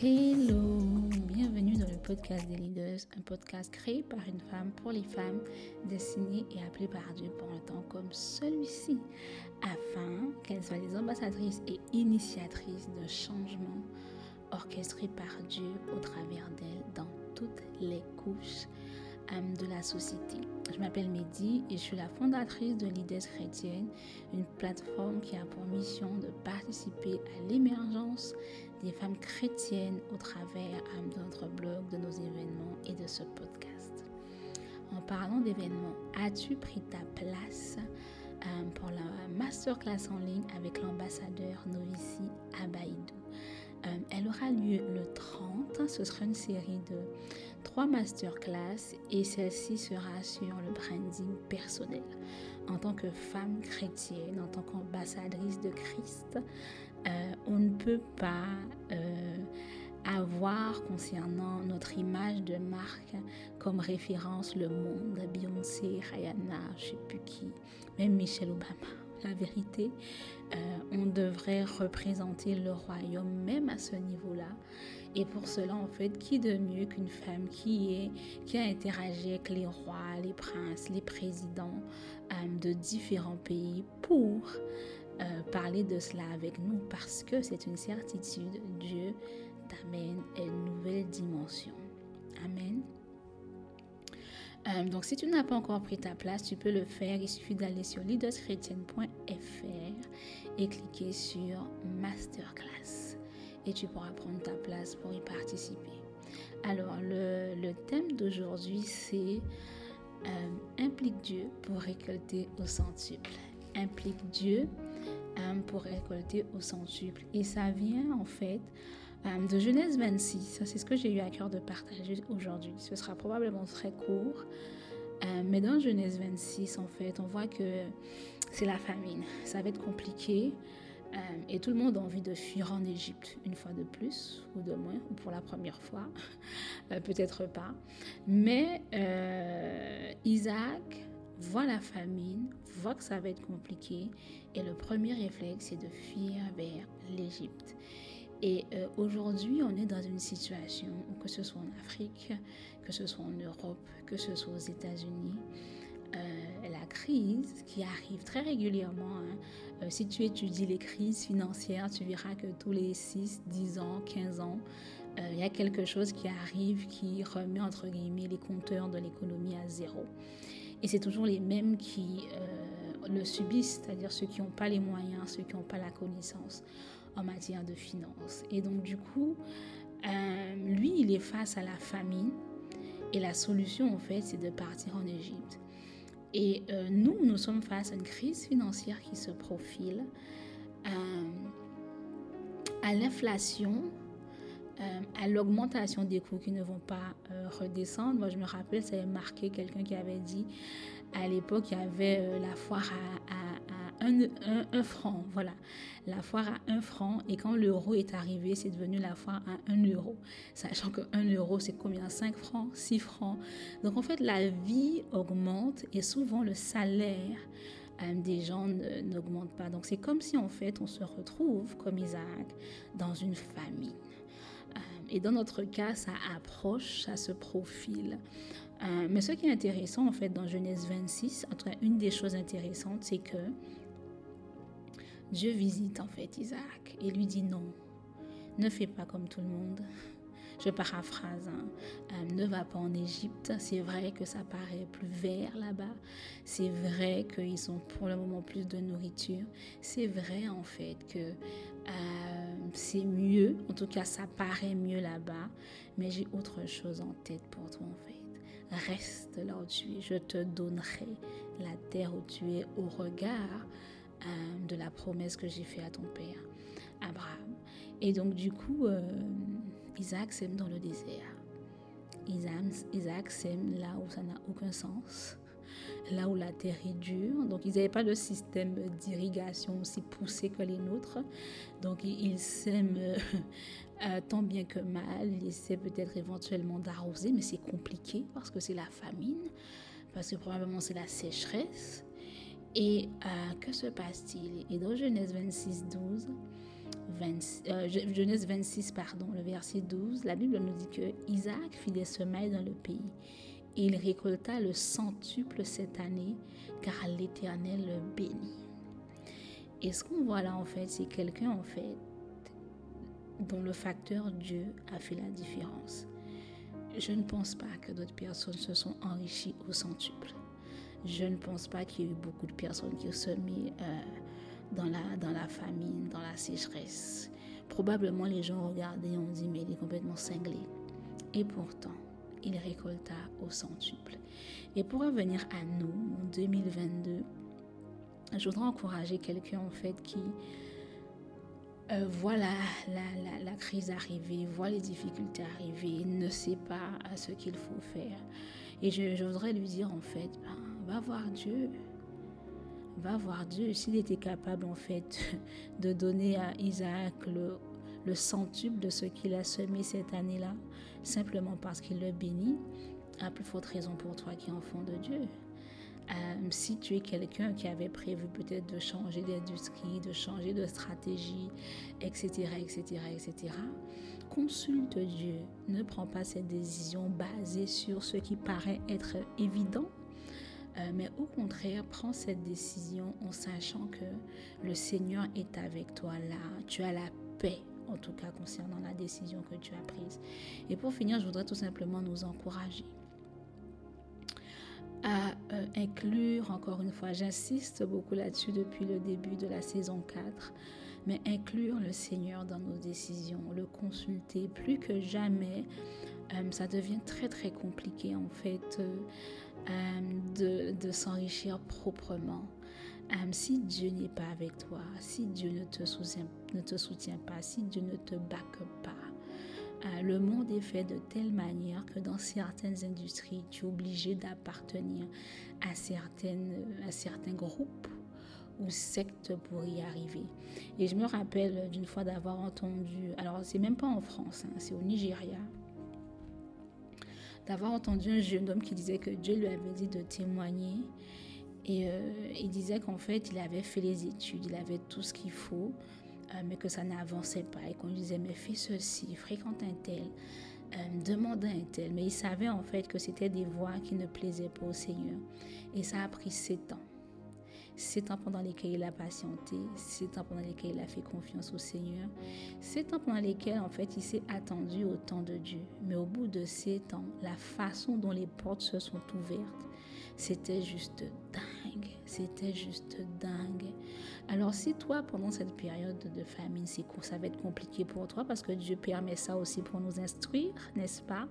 Hello, bienvenue dans le podcast des leaders, un podcast créé par une femme pour les femmes, destiné et appelé par Dieu pour un temps comme celui-ci, afin qu'elles soient les ambassadrices et initiatrices de changements orchestrés par Dieu au travers d'elles dans toutes les couches de la société. Je m'appelle Mehdi et je suis la fondatrice de Leaders Chrétiennes, une plateforme qui a pour mission de participer à l'émergence des femmes chrétiennes au travers de notre blog, de nos événements et de ce podcast. En parlant d'événements, as-tu pris ta place pour la masterclass en ligne avec l'ambassadeur Novici Abaïdou? Euh, elle aura lieu le 30. Ce sera une série de trois masterclass et celle-ci sera sur le branding personnel. En tant que femme chrétienne, en tant qu'ambassadrice de Christ, euh, on ne peut pas euh, avoir concernant notre image de marque comme référence le monde, Beyoncé, Rihanna, je ne sais plus qui, même Michelle Obama la vérité, euh, on devrait représenter le royaume même à ce niveau-là. Et pour cela, en fait, qui de mieux qu'une femme qui est qui a interagi avec les rois, les princes, les présidents euh, de différents pays pour euh, parler de cela avec nous? Parce que c'est une certitude. Dieu t'amène à une nouvelle dimension. Amen. Euh, donc, si tu n'as pas encore pris ta place, tu peux le faire. Il suffit d'aller sur leaderschrétienne.fr et cliquer sur Masterclass. Et tu pourras prendre ta place pour y participer. Alors, le, thème d'aujourd'hui, c'est euh, Implique Dieu pour récolter au centuple. Implique Dieu euh, pour récolter au centuple. Et ça vient en fait de Genèse 26. C'est ce que j'ai eu à cœur de partager aujourd'hui. Ce sera probablement très court. Euh, mais dans Genèse 26, en fait, on voit que c'est la famine. Ça va être compliqué. Euh, et tout le monde a envie de fuir en Égypte une fois de plus ou de moins, ou pour la première fois, peut-être pas. Mais Isaac voit la famine, voit que ça va être compliqué, et le premier réflexe, c'est de fuir vers l'Égypte. Et euh, aujourd'hui, on est dans une situation, que ce soit en Afrique, que ce soit en Europe, que ce soit aux États-Unis, euh, la crise qui arrive très régulièrement. Hein. Euh, si tu étudies les crises financières, tu verras que tous les 6, 10 ans, 15 ans, il y a quelque chose qui arrive qui remet entre guillemets les compteurs de l'économie à zéro. Et c'est toujours les mêmes qui le subissent, c'est-à-dire ceux qui n'ont pas les moyens, ceux qui n'ont pas la connaissance en matière de finances. Et donc du coup, euh, lui, il est face à la famine et la solution en fait, c'est de partir en Égypte. Et euh, nous, nous sommes face à une crise financière qui se profile, euh, à l'inflation, à l'augmentation des coûts qui ne vont pas redescendre. Moi, je me rappelle, ça avait marqué quelqu'un qui avait dit à l'époque, il y avait la foire à un, franc, voilà. La foire à un franc. Et quand l'euro est arrivé, c'est devenu la foire à un euro. Sachant que un euro, c'est combien? 5 francs? 6 francs. Donc en fait, la vie augmente et souvent le salaire euh, des gens n'augmente pas. Donc c'est comme si en fait on se retrouve comme Isaac dans une famille. Euh, et dans notre cas, ça approche, ça se profile. Euh, mais ce qui est intéressant en fait dans Genèse 26, en tout cas une des choses intéressantes, c'est que Dieu visite en fait Isaac et lui dit non, ne fais pas comme tout le monde. Je paraphrase, hein. euh, ne va pas en Égypte. C'est vrai que ça paraît plus vert là-bas. C'est vrai qu'ils ont pour le moment plus de nourriture. C'est vrai en fait que euh, c'est mieux. En tout cas, ça paraît mieux là-bas. Mais j'ai autre chose en tête pour toi en fait. Reste là où tu es. Je te donnerai la terre où tu es au regard euh, de la promesse que j'ai faite à ton père, Abraham. Et donc du coup, euh, Isaac sème dans le désert. Isaac, sème là où ça n'a aucun sens, là où la terre est dure. Donc ils n'avaient pas de système d'irrigation aussi poussé que les nôtres. Donc ils sèment euh, tant bien que mal. Ils essaient peut-être éventuellement d'arroser, mais c'est compliqué parce que c'est la famine, parce que probablement c'est la sécheresse. Et euh, que se passe-t-il? Et dans Genèse 26, 12, euh, Genèse 26, pardon, le verset 12, la Bible nous dit que Isaac fit des semailles dans le pays et il récolta le centuple cette année car l'Éternel le bénit. Et ce qu'on voit là en fait, c'est quelqu'un en fait dont le facteur Dieu a fait la différence. Je ne pense pas que d'autres personnes se sont enrichies au centuple. Je ne pense pas qu'il y ait eu beaucoup de personnes qui se mis euh, dans, la, famine, dans la sécheresse. Probablement les gens regardaient et ont dit mais il est complètement cinglé. Et pourtant, il récolta au centuple. Et pour revenir à nous, en 2022, je voudrais encourager quelqu'un en fait qui euh, voit la, crise arriver, voit les difficultés arriver, ne sait pas ce qu'il faut faire. Et je, voudrais lui dire en fait, ben, va voir Dieu. Va voir Dieu. S'il était capable en fait de donner à Isaac le, le centuple de ce qu'il a semé cette année-là, simplement parce qu'il le bénit, à plus forte raison pour toi qui es enfant de Dieu. Euh, si tu es quelqu'un qui avait prévu peut-être de changer d'industrie, de changer de stratégie, etc., etc., etc., consulte Dieu. Ne prends pas cette décision basée sur ce qui paraît être évident, euh, mais au contraire, prends cette décision en sachant que le Seigneur est avec toi là. Tu as la paix, en tout cas concernant la décision que tu as prise. Et pour finir, je voudrais tout simplement nous encourager à euh, inclure, encore une fois, j'insiste beaucoup là-dessus depuis le début de la saison 4, mais inclure le Seigneur dans nos décisions, le consulter plus que jamais. Euh, ça devient très très compliqué en fait de, s'enrichir proprement. si Dieu n'est pas avec toi, si Dieu ne te, soutient, ne te soutient pas, si Dieu ne te back pas, euh, le monde est fait de telle manière que dans certaines industries, tu es obligé d'appartenir à, certaines, à certains groupes ou sectes pour y arriver. Et je me rappelle d'une fois d'avoir entendu, alors c'est même pas en France, hein, c'est au Nigeria, d'avoir entendu un jeune homme qui disait que Dieu lui avait dit de témoigner. Et euh, il disait qu'en fait, il avait fait les études, il avait tout ce qu'il faut euh, mais que ça n'avançait pas et qu'on lui disait mais fais ceci, fréquente un tel, euh, demande un tel. Mais il savait en fait que c'était des voix qui ne plaisaient pas au Seigneur. Et ça a pris sept ans. Sept ans pendant lesquels il a patienté, sept ans pendant lesquels il a fait confiance au Seigneur, sept ans pendant lesquels en fait il s'est attendu au temps de Dieu. Mais au bout de sept ans, la façon dont les portes se sont ouvertes, c'était juste dingue. C'était juste dingue. Alors si toi, pendant cette période de famine, ça va être compliqué pour toi parce que Dieu permet ça aussi pour nous instruire, n'est-ce pas?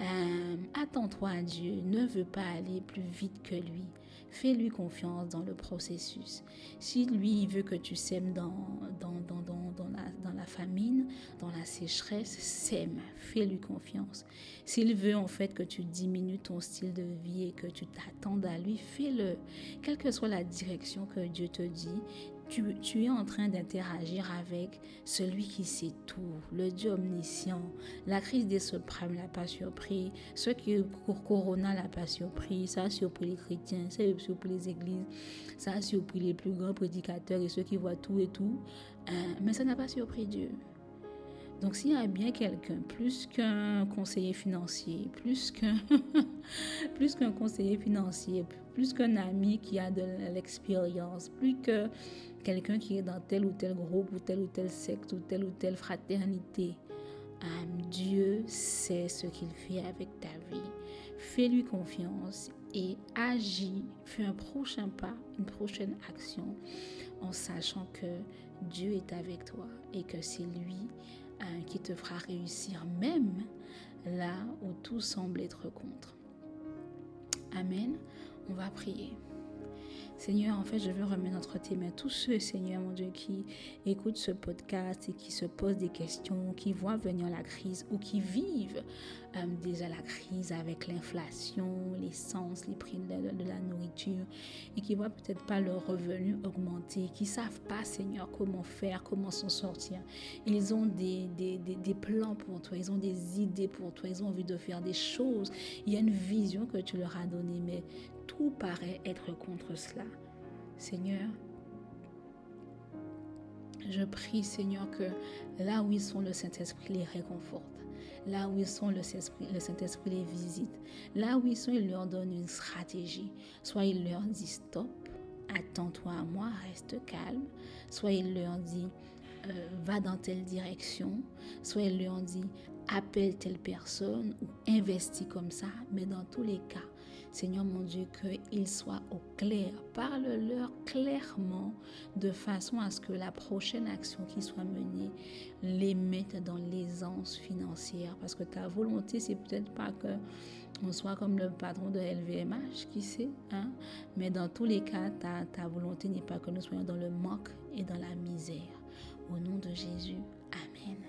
Euh, Attends-toi à Dieu, ne veux pas aller plus vite que lui. Fais-lui confiance dans le processus. Si lui, veut que tu sèmes dans, dans, dans, dans, la, dans la famine, dans la sécheresse, sème. Fais-lui confiance. S'il veut en fait que tu diminues ton style de vie et que tu t'attendes à lui, fais-le. Quelle que soit la direction que Dieu te dit, tu, es en train d'interagir avec celui qui sait tout, le Dieu omniscient. La crise des subprimes l'a pas surpris. Ce qui Corona l'a pas surpris. Ça a surpris les chrétiens, ça a surpris les églises, ça a surpris les plus grands prédicateurs et ceux qui voient tout et tout. Hein, mais ça n'a pas surpris Dieu. Donc s'il y a bien quelqu'un, plus qu'un conseiller financier, plus qu'un plus qu'un conseiller financier, plus qu'un ami qui a de l'expérience, plus que quelqu'un qui est dans tel ou tel groupe ou tel ou tel secte ou telle ou telle fraternité, Dieu sait ce qu'il fait avec ta vie. Fais-lui confiance et agis, fais un prochain pas, une prochaine action en sachant que Dieu est avec toi et que c'est lui qui te fera réussir même là où tout semble être contre. Amen. On va prier. Seigneur, en fait, je veux remettre notre tes mains tous ceux, Seigneur, mon Dieu, qui écoutent ce podcast et qui se posent des questions, qui voient venir la crise ou qui vivent euh, déjà la crise avec l'inflation, l'essence, les prix de, la nourriture et qui voient peut-être pas leurs revenus augmenter, qui savent pas, Seigneur, comment faire, comment s'en sortir. Ils ont des, des plans pour toi, ils ont des idées pour toi, ils ont envie de faire des choses. Il y a une vision que tu leur as donnée, mais tout paraît être contre cela. Seigneur, Je prie, Seigneur, que là où ils sont, le Saint-Esprit les réconforte. Là où ils sont, le Saint-Esprit les visite. Là où ils sont, il leur donne une stratégie. Soit il leur dit stop, attends-toi à moi, reste calme. Soit il leur dit euh, va dans telle direction. Soit il leur dit appelle telle personne ou investis comme ça. Mais dans tous les cas, Seigneur mon Dieu, qu'ils soient au clair. Parle-leur clairement de façon à ce que la prochaine action qui soit menée les mette dans l'aisance financière. Parce que ta volonté, c'est peut-être pas que on soit comme le patron de LVMH, qui sait, hein? mais dans tous les cas, ta, ta volonté n'est pas que nous soyons dans le manque et dans la misère. Au nom de Jésus, Amen.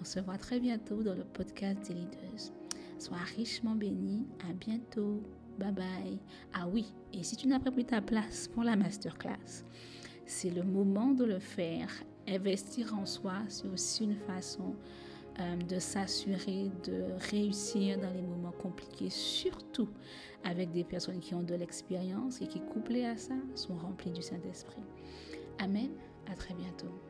On se voit très bientôt dans le podcast des leaders. Sois richement béni. À bientôt. Bye bye. Ah oui, et si tu n'as pas pris ta place pour la masterclass, c'est le moment de le faire. Investir en soi, c'est aussi une façon euh, de s'assurer de réussir dans les moments compliqués, surtout avec des personnes qui ont de l'expérience et qui, couplées à ça, sont remplies du Saint-Esprit. Amen. À très bientôt.